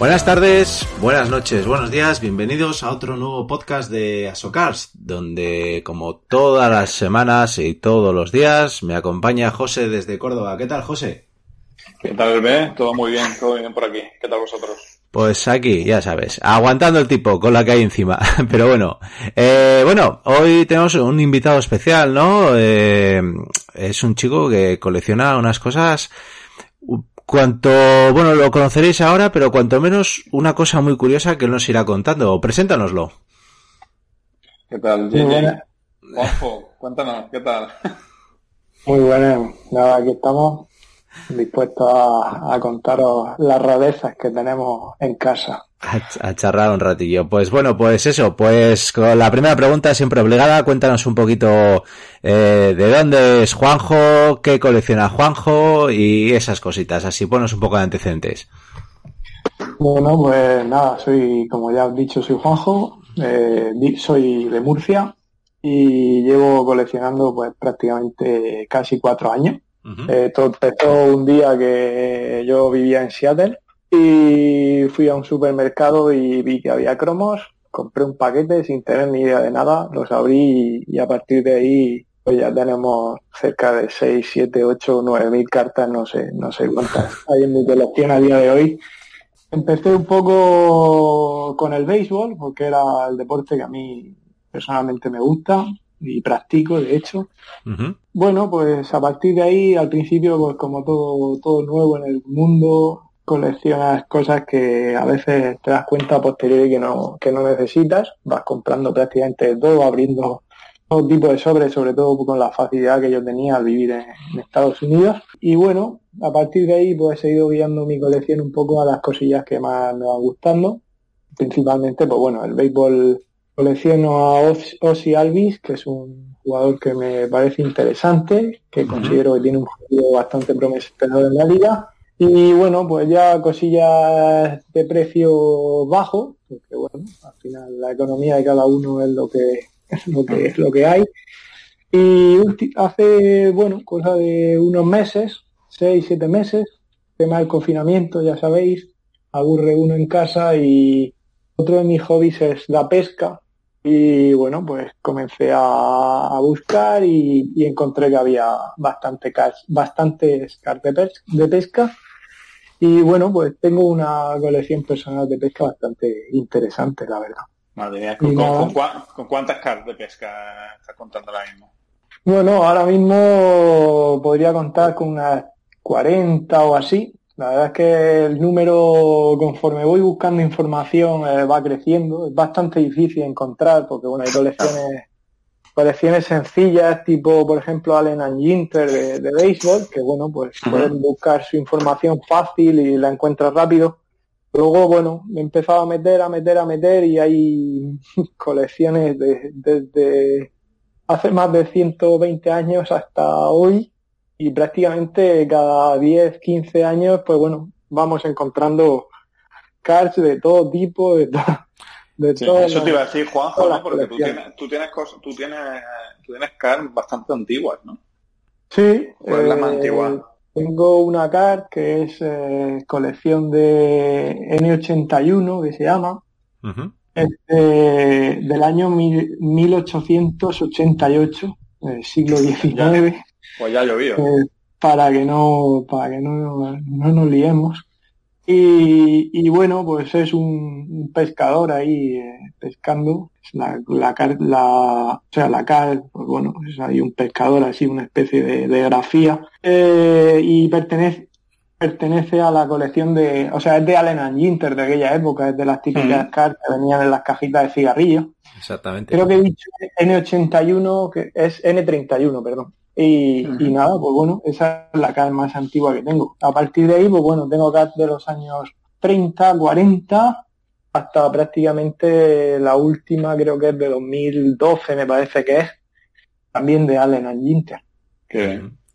Buenas tardes, buenas noches, buenos días, bienvenidos a otro nuevo podcast de Asocars, donde como todas las semanas y todos los días me acompaña José desde Córdoba. ¿Qué tal, José? ¿Qué tal, B? Todo muy bien, todo bien por aquí. ¿Qué tal vosotros? Pues aquí, ya sabes, aguantando el tipo con la que hay encima. Pero bueno, eh, bueno, hoy tenemos un invitado especial, ¿no? Eh, es un chico que colecciona unas cosas Cuanto, bueno, lo conoceréis ahora, pero cuanto menos una cosa muy curiosa que nos irá contando. Preséntanoslo. ¿Qué tal, cuéntanos, ¿qué tal? Muy bueno, nada, aquí estamos dispuestos a, a contaros las rarezas que tenemos en casa. A, charlar un ratillo. Pues bueno, pues eso, pues con la primera pregunta siempre obligada, cuéntanos un poquito eh, de dónde es Juanjo, qué colecciona Juanjo y esas cositas, así ponos un poco de antecedentes. Bueno, pues nada, soy, como ya has dicho, soy Juanjo, eh, soy de Murcia y llevo coleccionando pues prácticamente casi cuatro años. Eh, todo empezó un día que yo vivía en Seattle y fui a un supermercado y vi que había cromos, compré un paquete sin tener ni idea de nada, los abrí y, a partir de ahí pues ya tenemos cerca de 6, 7, 8, 9 mil cartas, no sé, no sé cuántas hay en mi colección a día de hoy. Empecé un poco con el béisbol, porque era el deporte que a mí personalmente me gusta y practico, de hecho. Bueno, pues a partir de ahí, al principio, pues como todo, todo nuevo en el mundo, coleccionas cosas que a veces te das cuenta a posteriori que no, que no necesitas, vas comprando prácticamente todo, abriendo todo tipo de sobres, sobre todo con la facilidad que yo tenía al vivir en, Estados Unidos. Y bueno, a partir de ahí pues he ido guiando mi colección un poco a las cosillas que más me van gustando. Principalmente, pues bueno, el béisbol colecciono a Ozzy Alvis, que es un jugador que me parece interesante, que considero que tiene un juego bastante prometedor en la liga. Y bueno, pues ya cosillas de precio bajo, porque bueno, al final la economía de cada uno es lo que es lo que es lo que hay. Y hace, bueno, cosa de unos meses, seis, siete meses, tema del confinamiento, ya sabéis, aburre uno en casa y otro de mis hobbies es la pesca. Y bueno, pues comencé a, buscar y, encontré que había bastante bastantes cartas de pesca y bueno, pues tengo una colección personal de pesca bastante interesante, la verdad. Madre mía, ¿con, cuántas cartas de pesca estás contando ahora mismo? Bueno, ahora mismo podría contar con unas 40 o así. La verdad es que el número, conforme voy buscando información, eh, va creciendo. Es bastante difícil encontrar porque, bueno, hay colecciones colecciones sencillas, tipo, por ejemplo, Allen and Ginter de, de béisbol, que bueno, pues pueden buscar su información fácil y la encuentras rápido. Luego, bueno, me he empezado a meter, a meter, a meter y hay colecciones desde hace más de 120 años hasta hoy y prácticamente cada 10, 15 años, pues bueno, vamos encontrando cards de todo tipo, de todo eso te iba a decir, Juanjo, ¿no? Porque tú tienes, tú tienes cosas, tú tienes, tú tienes cards bastante antiguas, ¿no? Sí. ¿Cuál es la más antigua? Eh, tengo una card que es eh, colección de N81, que se llama. del año 1888, del siglo XIX. pues ya llovido. Eh, para que no, para que no, no nos liemos. Y, y, bueno, pues es un, pescador ahí eh, pescando. La, la, la, o sea, la car, pues bueno, es ahí un pescador así, una especie de, de grafía. Eh, y pertenece, pertenece a la colección de, o sea, es de Allen and Ginter de aquella época, es de las típicas cartas que venían en las cajitas de cigarrillos. Exactamente. Creo que he dicho N81, que es N31, perdón. Y, nada, pues bueno, esa es la card más antigua que tengo. A partir de ahí, pues bueno, tengo cards de los años 30, 40, hasta prácticamente la última, creo que es de 2012, me parece que es, también de Allen and Ginter.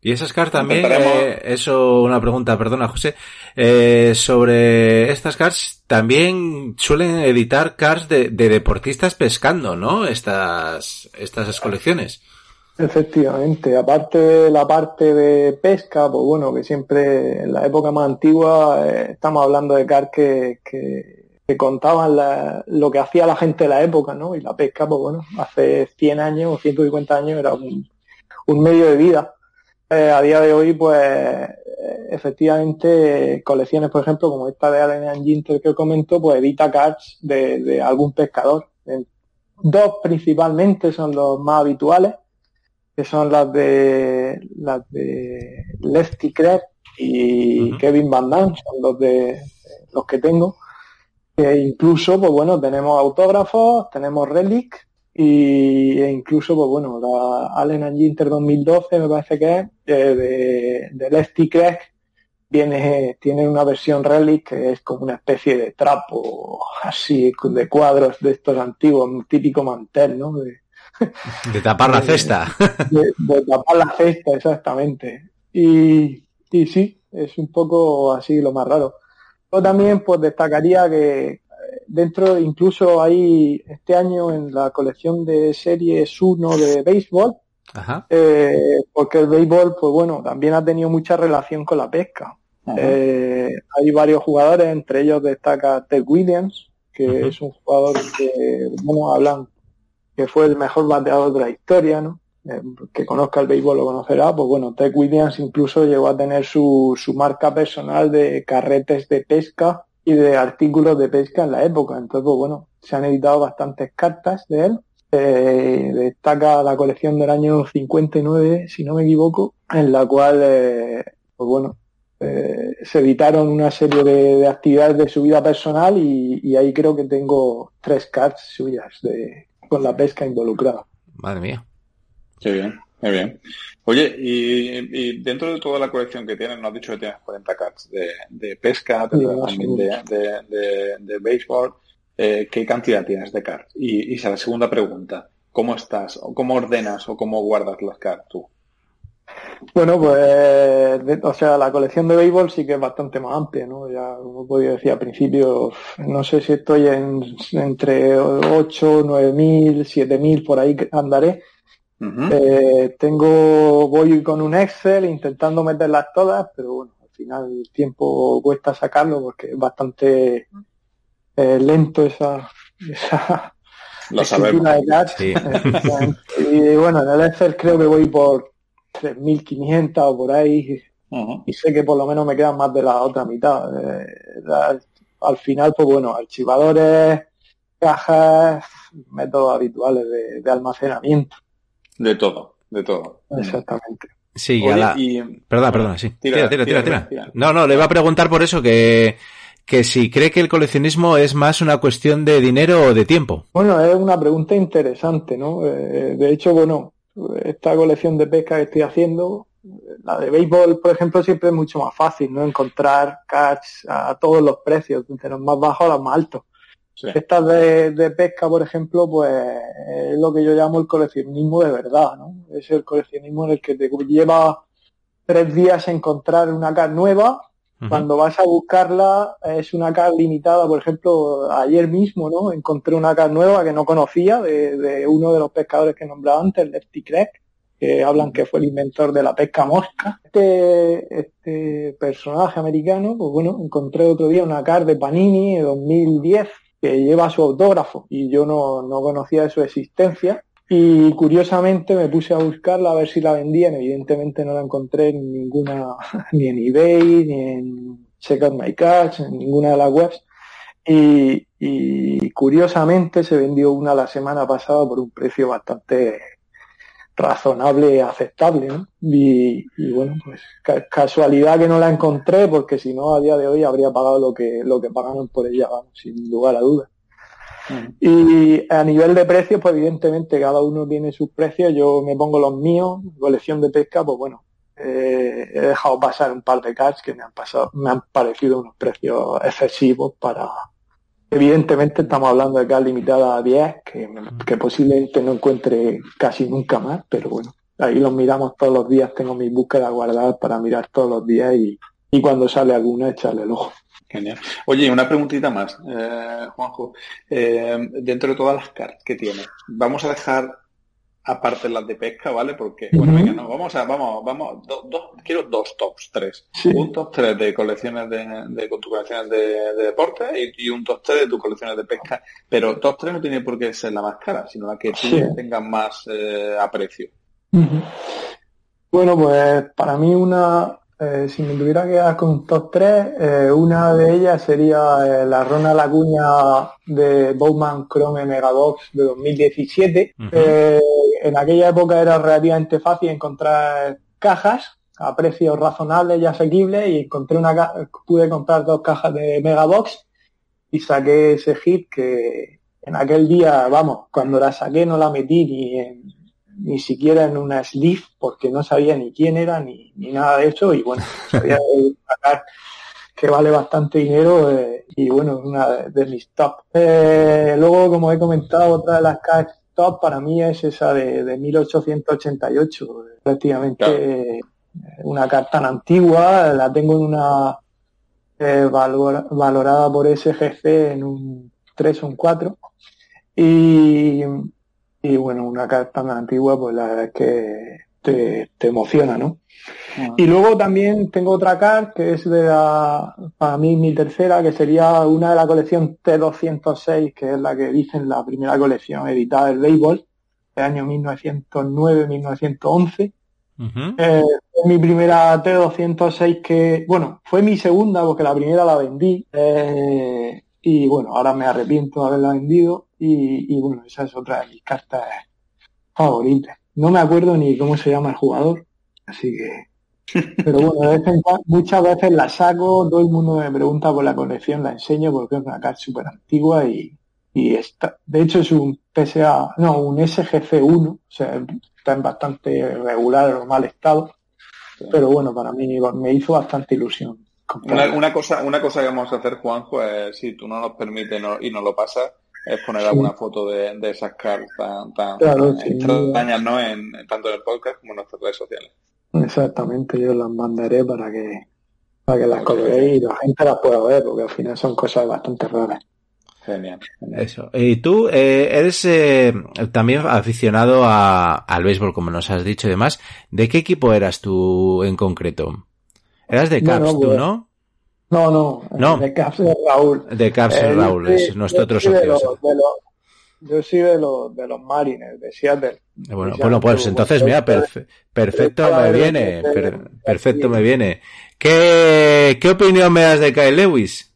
Y esas cards también, eh, eso una pregunta, perdona José, eh, sobre estas cards también suelen editar cards de, deportistas pescando, ¿no? Estas, estas colecciones. Efectivamente, aparte de la parte de pesca, pues bueno, que siempre en la época más antigua eh, estamos hablando de cards que, que, contaban lo que hacía la gente de la época, ¿no? Y la pesca, pues bueno, hace 100 años o 150 años era un, medio de vida eh, a día de hoy, pues eh, efectivamente colecciones, por ejemplo, como esta de Allen Ginter que comento, pues edita cards de, algún pescador. Dos principalmente son los más habituales, que son las de las de Lefty Craig y Kevin Van Damme, son los de los que tengo. E incluso, pues bueno, tenemos autógrafos, tenemos relic y e incluso, pues bueno, la Allen and Ginter 2012 me parece que es, eh, de, de Lefty Craig, viene, tiene una versión Relic que es como una especie de trapo, así, de cuadros de estos antiguos, un típico mantel, ¿no? De, de tapar la cesta. De, tapar la cesta, exactamente. Y, y sí, es un poco así lo más raro. Yo también pues destacaría que dentro incluso hay este año en la colección de series 1 de béisbol, eh, porque el béisbol, pues bueno, también ha tenido mucha relación con la pesca. Eh, hay varios jugadores, entre ellos destaca Ted Williams, que es un jugador que, bueno, hablan que fue el mejor bateador de la historia, ¿no? Eh, que conozca el béisbol lo conocerá, pues bueno, Ted Williams incluso llegó a tener su, su marca personal de carretes de pesca y de artículos de pesca en la época. Entonces, pues bueno, se han editado bastantes cartas de él. Eh, destaca la colección del año 59, si no me equivoco, en la cual, eh, pues bueno, eh, se editaron una serie de, actividades de su vida personal y, ahí creo que tengo tres cards suyas de, con la pesca involucrada. Madre mía. Qué bien. Muy bien. Oye, y, dentro de toda la colección que tienes, nos has dicho que tienes 40 cards de, pesca, también de, de, béisbol. Eh, ¿Qué cantidad tienes de cards? Y, y la segunda pregunta, ¿cómo estás? o ¿Cómo ordenas o cómo guardas las cards tú? Bueno, pues, o sea, la colección de béisbol sí que es bastante más amplia, ¿no? Ya, como podía decir al principio, no sé si estoy en, entre 8, 9 mil, 7 mil, por ahí andaré eh, tengo, voy con un Excel intentando meterlas todas, pero bueno, al final el tiempo cuesta sacarlo porque es bastante eh, lento esa, esa Lo sabemos. y bueno, en el Excel creo que voy por 3.500 o por ahí y sé que por lo menos me quedan más de la otra mitad. Eh, al final, pues bueno, archivadores, cajas, métodos habituales de almacenamiento. De todo, de todo. Exactamente. Sí, ya la... Perdona, perdona, sí. Tira tira tira, tira, No, no, le iba a preguntar por eso que, que si cree que el coleccionismo es más una cuestión de dinero o de tiempo. Bueno, es una pregunta interesante, ¿no? Eh, de hecho, bueno, esta colección de pesca que estoy haciendo, la de béisbol, por ejemplo, siempre es mucho más fácil, ¿no? Encontrar catch a todos los precios, de los más bajos a los más altos. Estas de, pesca, por ejemplo, pues es lo que yo llamo el coleccionismo de verdad, ¿no? Es el coleccionismo en el que te lleva tres días a encontrar una car nueva. Cuando vas a buscarla es una car limitada, por ejemplo, ayer mismo, ¿no? Encontré una car nueva que no conocía de, uno de los pescadores que nombraba antes, Lefty Craig, que hablan que fue el inventor de la pesca mosca. Este, este personaje americano, pues bueno, encontré otro día una car de Panini de 2010 que lleva su autógrafo y yo no, no conocía de su existencia. Y curiosamente me puse a buscarla a ver si la vendían. Evidentemente no la encontré en ninguna, ni en eBay, ni en Check Out My Catch, en ninguna de las webs. Y, y, curiosamente se vendió una la semana pasada por un precio bastante, razonable, aceptable, ¿no? Y, bueno, pues casualidad que no la encontré porque si no a día de hoy habría pagado lo que lo que pagaron por ella, vamos, sin lugar a dudas. Y a nivel de precios, pues evidentemente cada uno tiene sus precios, yo me pongo los míos, colección de pesca, pues bueno, eh, he dejado pasar un par de cards que me han pasado, me han parecido unos precios excesivos para, evidentemente estamos hablando de cards limitada a 10, que, que posiblemente no encuentre casi nunca más, pero bueno, ahí los miramos todos los días, tengo mis búsquedas guardadas para mirar todos los días y, y cuando sale alguna echarle el ojo. Genial. Oye, una preguntita más, eh, Juanjo. Eh, dentro de todas las cartas que tiene, vamos a dejar aparte las de pesca, ¿vale? Porque, bueno, venga, no, vamos a, vamos, vamos, quiero dos tops, tres. Un top tres de colecciones de, de con tus colecciones de, deporte y, un top tres de tus colecciones de pesca. Pero top tres no tiene por qué ser la más cara, sino la que tú tengas más eh, aprecio. Bueno, pues para mí una, eh, si me tuviera que dar con top 3, eh, una de ellas sería eh, la Rona Laguña de Bowman Chrome Megabox de 2017. en aquella época era relativamente fácil encontrar cajas a precios razonables y asequibles y encontré una pude comprar dos cajas de Megabox y saqué ese hit que en aquel día, vamos, cuando la saqué no la metí ni en ni siquiera en una sleeve porque no sabía ni quién era ni, ni nada de eso y bueno, sabía que vale bastante dinero eh, y bueno, es una de, mis top. Eh, luego, como he comentado, otra de las cartas top para mí es esa de, de 1888, prácticamente eh, una carta tan antigua, la tengo en una valorada por SGC en un 3 o un 4 y y bueno, una carta tan antigua, pues la verdad es que te, te emociona, ¿no? Ah. Y luego también tengo otra carta que es de la, para mí mi tercera, que sería una de la colección T206, que es la que dicen la primera colección editada del béisbol, de año 1909-1911. Eh, mi primera T206 que, bueno, fue mi segunda porque la primera la vendí. Eh, y bueno, ahora me arrepiento de haberla vendido y, bueno, esa es otra de mis cartas favoritas. No me acuerdo ni cómo se llama el jugador, así que... Pero bueno, muchas veces la saco, todo el mundo me pregunta por la colección, la enseño porque es una carta súper antigua y, y está, de hecho es un PSA, no, un SGC1, o sea, está en bastante regular o mal estado, pero bueno, para mí me hizo bastante ilusión. Una, cosa, una cosa que vamos a hacer, Juanjo, es si tú no nos permites y no lo pasas, es poner alguna foto de, esas cartas tan, tan extrañas, ¿no? En, tanto en el podcast como en nuestras redes sociales. Exactamente, yo las mandaré para que para que las coloquéis y la gente las pueda ver, porque al final son cosas bastante raras. Genial. Eso. Y tú eh, eres eh, también aficionado a, al béisbol, como nos has dicho y demás. ¿De qué equipo eras tú en concreto? Eras de Caps, tú, pues, ¿no? No, no, de Caps de Raúl. De Caps de Raúl, es nuestro otro socio. yo soy de los, de los Marines, de Seattle. Bueno, bueno pues entonces, mira, perfecto me viene, perfecto me viene. ¿Qué, ¿Qué opinión me das de Kyle Lewis?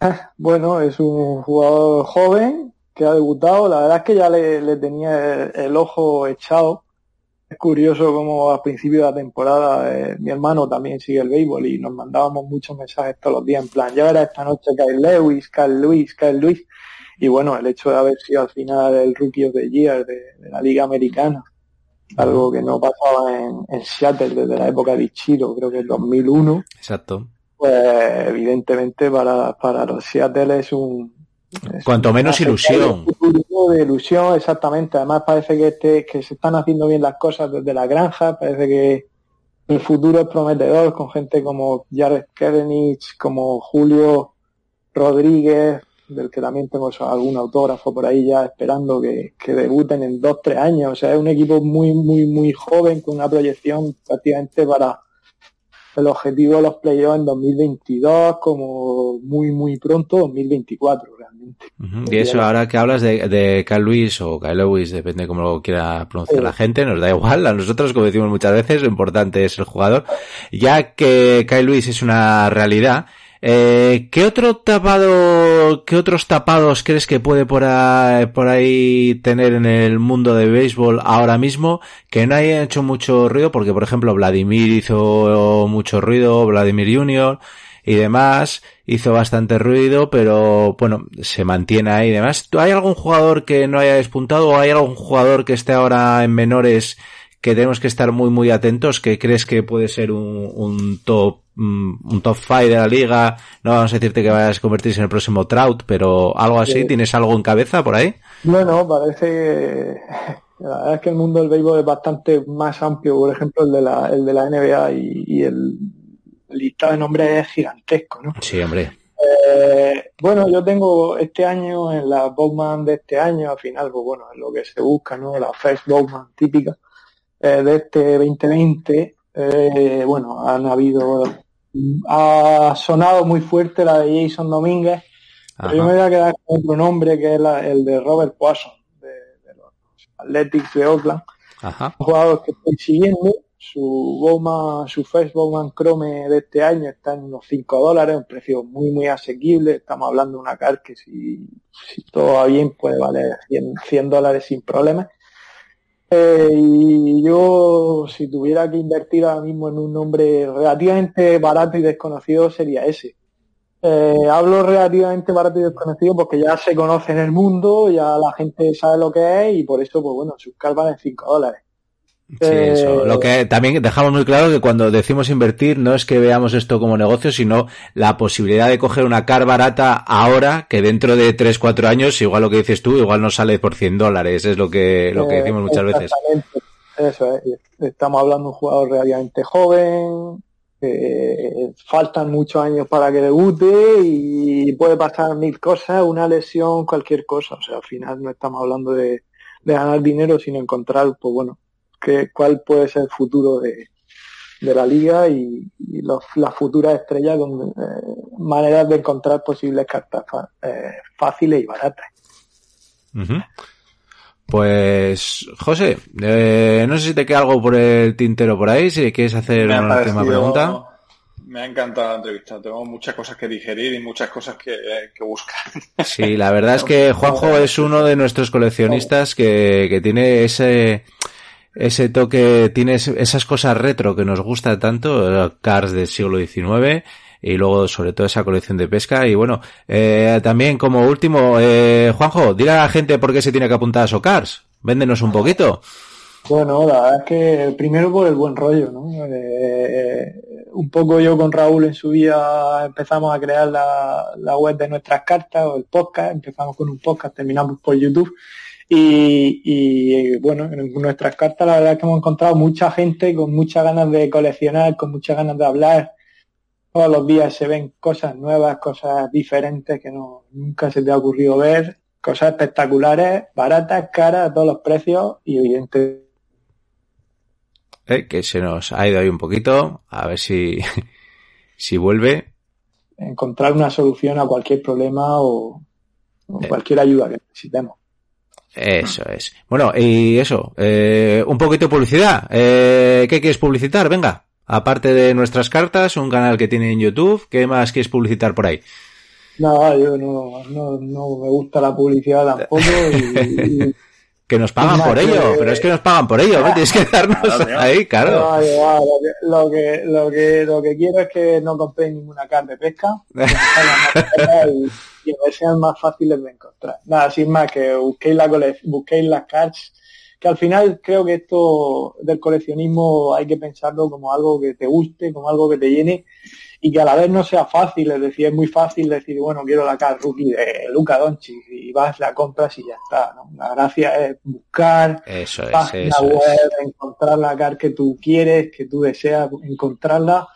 Ah, bueno, es un jugador joven que ha debutado. La verdad es que ya le, tenía el, ojo echado es curioso como a principio de la temporada eh, mi hermano también sigue el béisbol y nos mandábamos muchos mensajes todos los días en plan, ya verá esta noche Kyle Lewis, Kyle Lewis, Kyle Lewis. Y bueno, el hecho de haber sido al final el Rookie of the Year de, la Liga Americana, algo que no pasaba en, Seattle desde la época de Ichiro, creo que es 2001. Exacto. Pues evidentemente para, para los Seattle es un, Cuanto menos ilusión. De ilusión, exactamente. Además parece que, este, que se están haciendo bien las cosas desde la granja, parece que el futuro es prometedor con gente como Jared Kerenich, como Julio Rodríguez, del que también tengo algún autógrafo por ahí ya esperando que, que debuten en dos, tres años. O sea, es un equipo muy, muy, muy joven con una proyección prácticamente para el objetivo de los playoffs en 2022 como muy, muy pronto 2024 realmente. Y eso ahora que hablas de, de Kyle Lewis o Kyle Lewis, depende cómo lo quiera pronunciar la gente, nos da igual. A nosotros, como decimos muchas veces, lo importante es el jugador. Ya que Kyle Lewis es una realidad, Eh, ¿Qué otro tapado, qué otros tapados crees que puede por ahí, tener en el mundo de béisbol ahora mismo que no haya hecho mucho ruido? Porque, por ejemplo, Vladimir hizo mucho ruido, Vladimir Junior y demás, hizo bastante ruido, pero bueno, se mantiene ahí y demás. ¿Hay algún jugador que no haya despuntado o hay algún jugador que esté ahora en menores que tenemos que estar muy muy atentos, que crees que puede ser un, top un top 5 de la liga, no vamos a decirte que vayas a convertirse en el próximo Trout, pero algo así, ¿tienes algo en cabeza por ahí? Bueno, parece la verdad es que el mundo del béisbol es bastante más amplio, por ejemplo el de la, el de la NBA y, y el listado de nombres es gigantesco, ¿no? Sí, hombre. Eh, bueno, yo tengo este año, en la Bowman de este año, al final, pues bueno, es lo que se busca, ¿no? La First Bowman típica eh, de este 2020, eh, bueno, han habido, ha sonado muy fuerte la de Jason Domínguez, pero yo me voy a quedar con otro nombre que es la, el de Robert Poisson, de, de, los Athletics de Oakland. Ajá. Un jugador que estoy siguiendo, su Bowman, su First Bowman Chrome de este año está en unos 5 dólares, un precio muy muy asequible, estamos hablando de una car que si, si todo va bien puede valer 100, 100 dólares sin problemas. Eh, y yo, si tuviera que invertir ahora mismo en un nombre relativamente barato y desconocido, sería ese. Eh, hablo relativamente barato y desconocido porque ya se conoce en el mundo, ya la gente sabe lo que es y por eso, pues bueno, sus car valen 5 dólares. Sí, eso. Lo que también dejamos muy claro que cuando decimos invertir no es que veamos esto como negocio, sino la posibilidad de coger una car barata ahora que dentro de 3, 4 años, igual lo que dices tú, igual no sale por 100 dólares, es lo que, lo que decimos muchas veces. Eso es. Estamos hablando de un jugador relativamente joven, eh, faltan muchos años para que debute y puede pasar mil cosas, una lesión, cualquier cosa. O sea, al final no estamos hablando de, de ganar dinero, sino encontrar, pues bueno, que, cuál puede ser el futuro de, de la liga y, y los, las futuras estrellas, donde, eh, maneras de encontrar posibles cartas eh, fáciles y baratas. Uh -huh. Pues, José, eh, no sé si te queda algo por el tintero por ahí, si quieres hacer una última pregunta. Me ha encantado la entrevista. Tengo muchas cosas que digerir y muchas cosas que, que buscar. Sí, la verdad es que Juanjo es uno de nuestros coleccionistas que, que tiene ese, ese toque, tiene esas cosas retro que nos gusta tanto, eh, cars del siglo XIX y luego sobre todo esa colección de pesca y bueno, eh, también como último, eh, Juanjo, dile a la gente por qué se tiene que apuntar a Socars, véndenos un poquito. Bueno, la verdad es que primero por el buen rollo, ¿no? Eh, un poco yo con Raúl en su día empezamos a crear la, la web de nuestras cartas o el podcast, empezamos con un podcast, terminamos por YouTube y, y, bueno, en nuestras cartas la verdad es que hemos encontrado mucha gente con muchas ganas de coleccionar, con muchas ganas de hablar. Todos los días se ven cosas nuevas, cosas diferentes que no, nunca se te ha ocurrido ver, cosas espectaculares, baratas, caras, a todos los precios y evidentemente Eh, que se nos ha ido ahí un poquito, a ver si, si vuelve. encontrar una solución a cualquier problema o, o Eh. cualquier ayuda que necesitemos. Eso es. Bueno, y eso, eh, un poquito de publicidad. Eh, ¿Qué quieres publicitar? Venga, aparte de nuestras cartas, un canal que tiene en YouTube, ¿qué más quieres publicitar por ahí? No, yo no, no, no me gusta la publicidad tampoco y, y- Que nos pagan por que- ello, pero es que nos pagan por ello, ¿no? tienes que darnos Claro, ahí, claro. Lo, que, lo, que, lo, que, lo que quiero es que no compréis ninguna carne de pesca y, que sean más fáciles de encontrar. Nada, sin más, que busquéis, la cole- busquéis las cards, que al final creo que esto del coleccionismo hay que pensarlo como algo que te guste, como algo que te llene y que a la vez no sea fácil, es decir, es muy fácil decir, bueno, quiero la card rookie de Luca Doncic y vas, la compras y ya está, ¿no? La gracia es buscar, Eso es, página eso web, es. encontrar la car que tú quieres, que tú deseas encontrarla.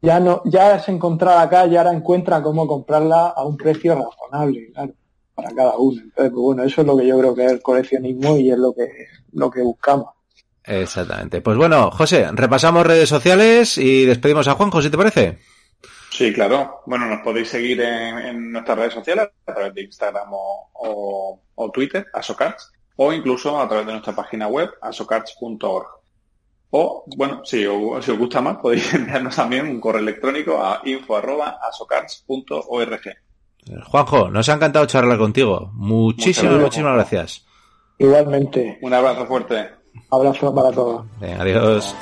Ya no, ya has encontrado acá y ahora encuentra cómo comprarla a un precio razonable, claro, para cada uno. Entonces, pues bueno, eso es lo que yo creo que es el coleccionismo y es lo que, lo que buscamos. Exactamente. Pues bueno, José, repasamos redes sociales y despedimos a Juanjo, si te parece. Sí, claro. Bueno, nos podéis seguir en, en nuestras redes sociales a través de Instagram o, o, o Twitter, asocarts, o incluso a través de nuestra página web, asocarts.org. O, bueno, si os, si os gusta más, podéis enviarnos también un correo electrónico a info.asocards.org. Juanjo, nos ha encantado charlar contigo. Muchísimas, muchísimas gracias. Igualmente. Un abrazo fuerte. Abrazo para todos. adiós.